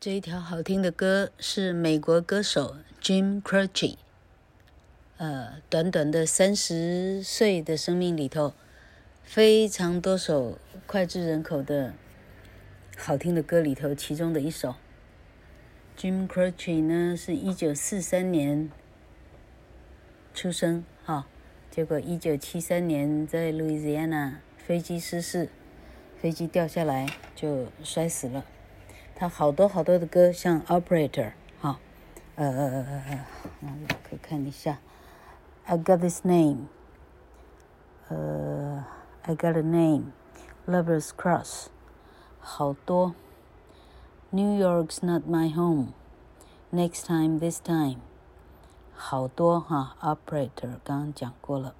这一条好听的歌是美国歌手 Jim Croce，呃，短短的三十岁的生命里头，非常多首脍炙人口的好听的歌里头，其中的一首。Jim Croce 呢是一九四三年出生，哈，结果一九七三年在 Louisiana 飞机失事，飞机掉下来就摔死了。他好多好多的歌，像 Operator 哈，呃呃呃呃呃，我可以看一下，I got this name，呃，I got a name，Lovers Cross，好多，New York's not my home，Next time this time，好多哈，Operator 刚刚讲过了，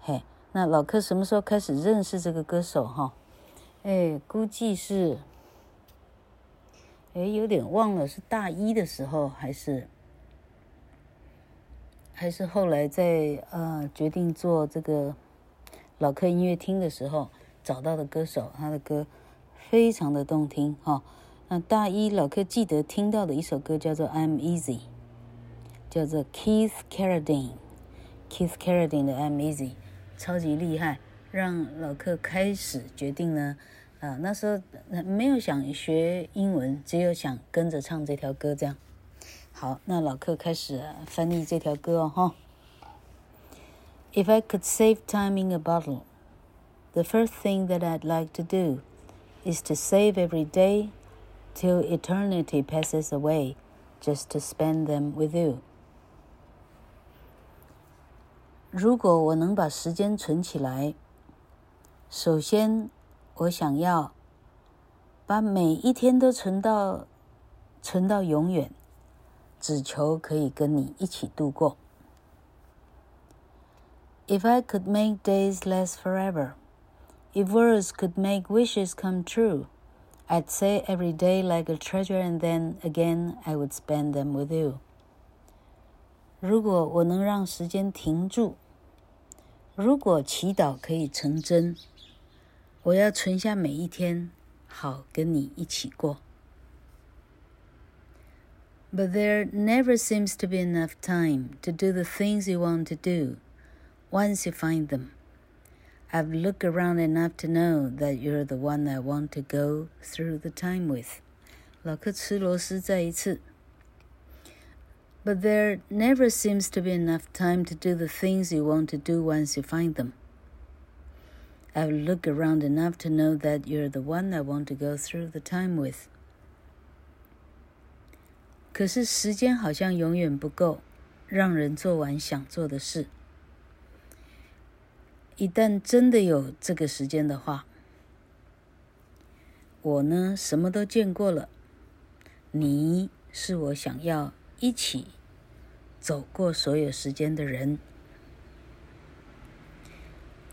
嘿，那老柯什么时候开始认识这个歌手哈？哎，估计是。哎，有点忘了是大一的时候，还是还是后来在呃决定做这个老客音乐厅的时候找到的歌手，他的歌非常的动听哈。那大一老客记得听到的一首歌叫做《I'm Easy》，叫做 Keith Carradine，Keith Carradine 的《I'm Easy》，超级厉害，让老客开始决定呢。啊，那时候没有想学英文，只有想跟着唱这条歌。这样，好，那老客开始翻译这条歌哦，哈。If I could save time in a bottle, the first thing that I'd like to do is to save every day till eternity passes away, just to spend them with you. 如果我能把时间存起来，首先。 我想要把每一天都存到存到永远，只求可以跟你一起度过。If I could make days last forever, if words could make wishes come true, I'd say every day like a treasure, and then again I would spend them with you. 如果我能让时间停住，如果祈祷可以成真。 我要存下每一天，好跟你一起过。But there never seems to be enough time to do the things you want to do once you find them. I've looked around enough to know that you're the one I want to go through the time with. 老克吃螺丝再一次。 But there never seems to be enough time to do the things you want to do once you find them. I've looked around enough to know that you're the one I want to go through the time with. 可是时间好像永远不够，让人做完想做的事。一旦真的有这个时间的话，我呢什么都见过了，你是我想要一起走过所有时间的人。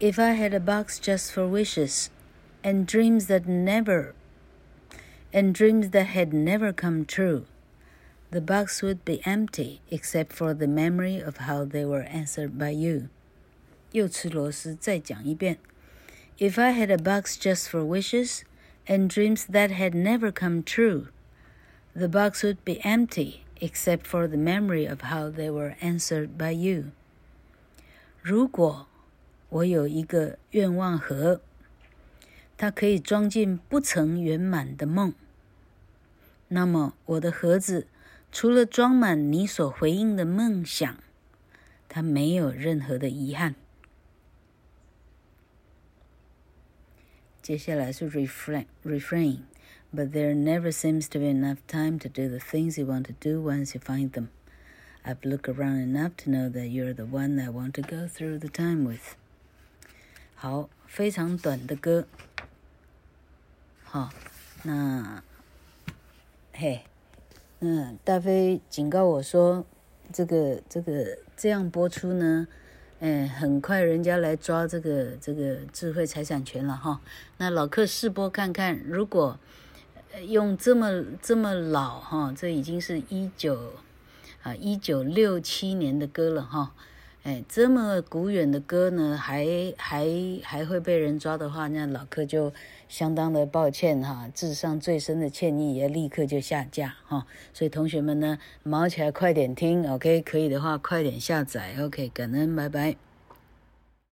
If I had a box just for wishes and dreams that never and dreams that had never come true, the box would be empty except for the memory of how they were answered by you. 又吃螺丝，再讲一遍。If I had a box just for wishes and dreams that had never come true, the box would be empty except for the memory of how they were answered by you. 如果 我有一个愿望盒，它可以装进不曾圆满的梦。那么，我的盒子除了装满你所回应的梦想，它没有任何的遗憾。接下来是 refrain refrain。But there never seems to be enough time to do the things you want to do once you find them. I've looked around enough to know that you're the one I want to go through the time with. 好，非常短的歌。好，那，嘿，嗯，大飞警告我说，这个这个这样播出呢，嗯，很快人家来抓这个这个智慧财产权了哈。那老客试播看看，如果用这么这么老哈，这已经是一九啊一九六七年的歌了哈。哎，这么古远的歌呢，还还还会被人抓的话，那老客就相当的抱歉哈，致上最深的歉意，也立刻就下架哈。所以同学们呢，忙起来快点听，OK，可以的话快点下载，OK，感恩，拜拜。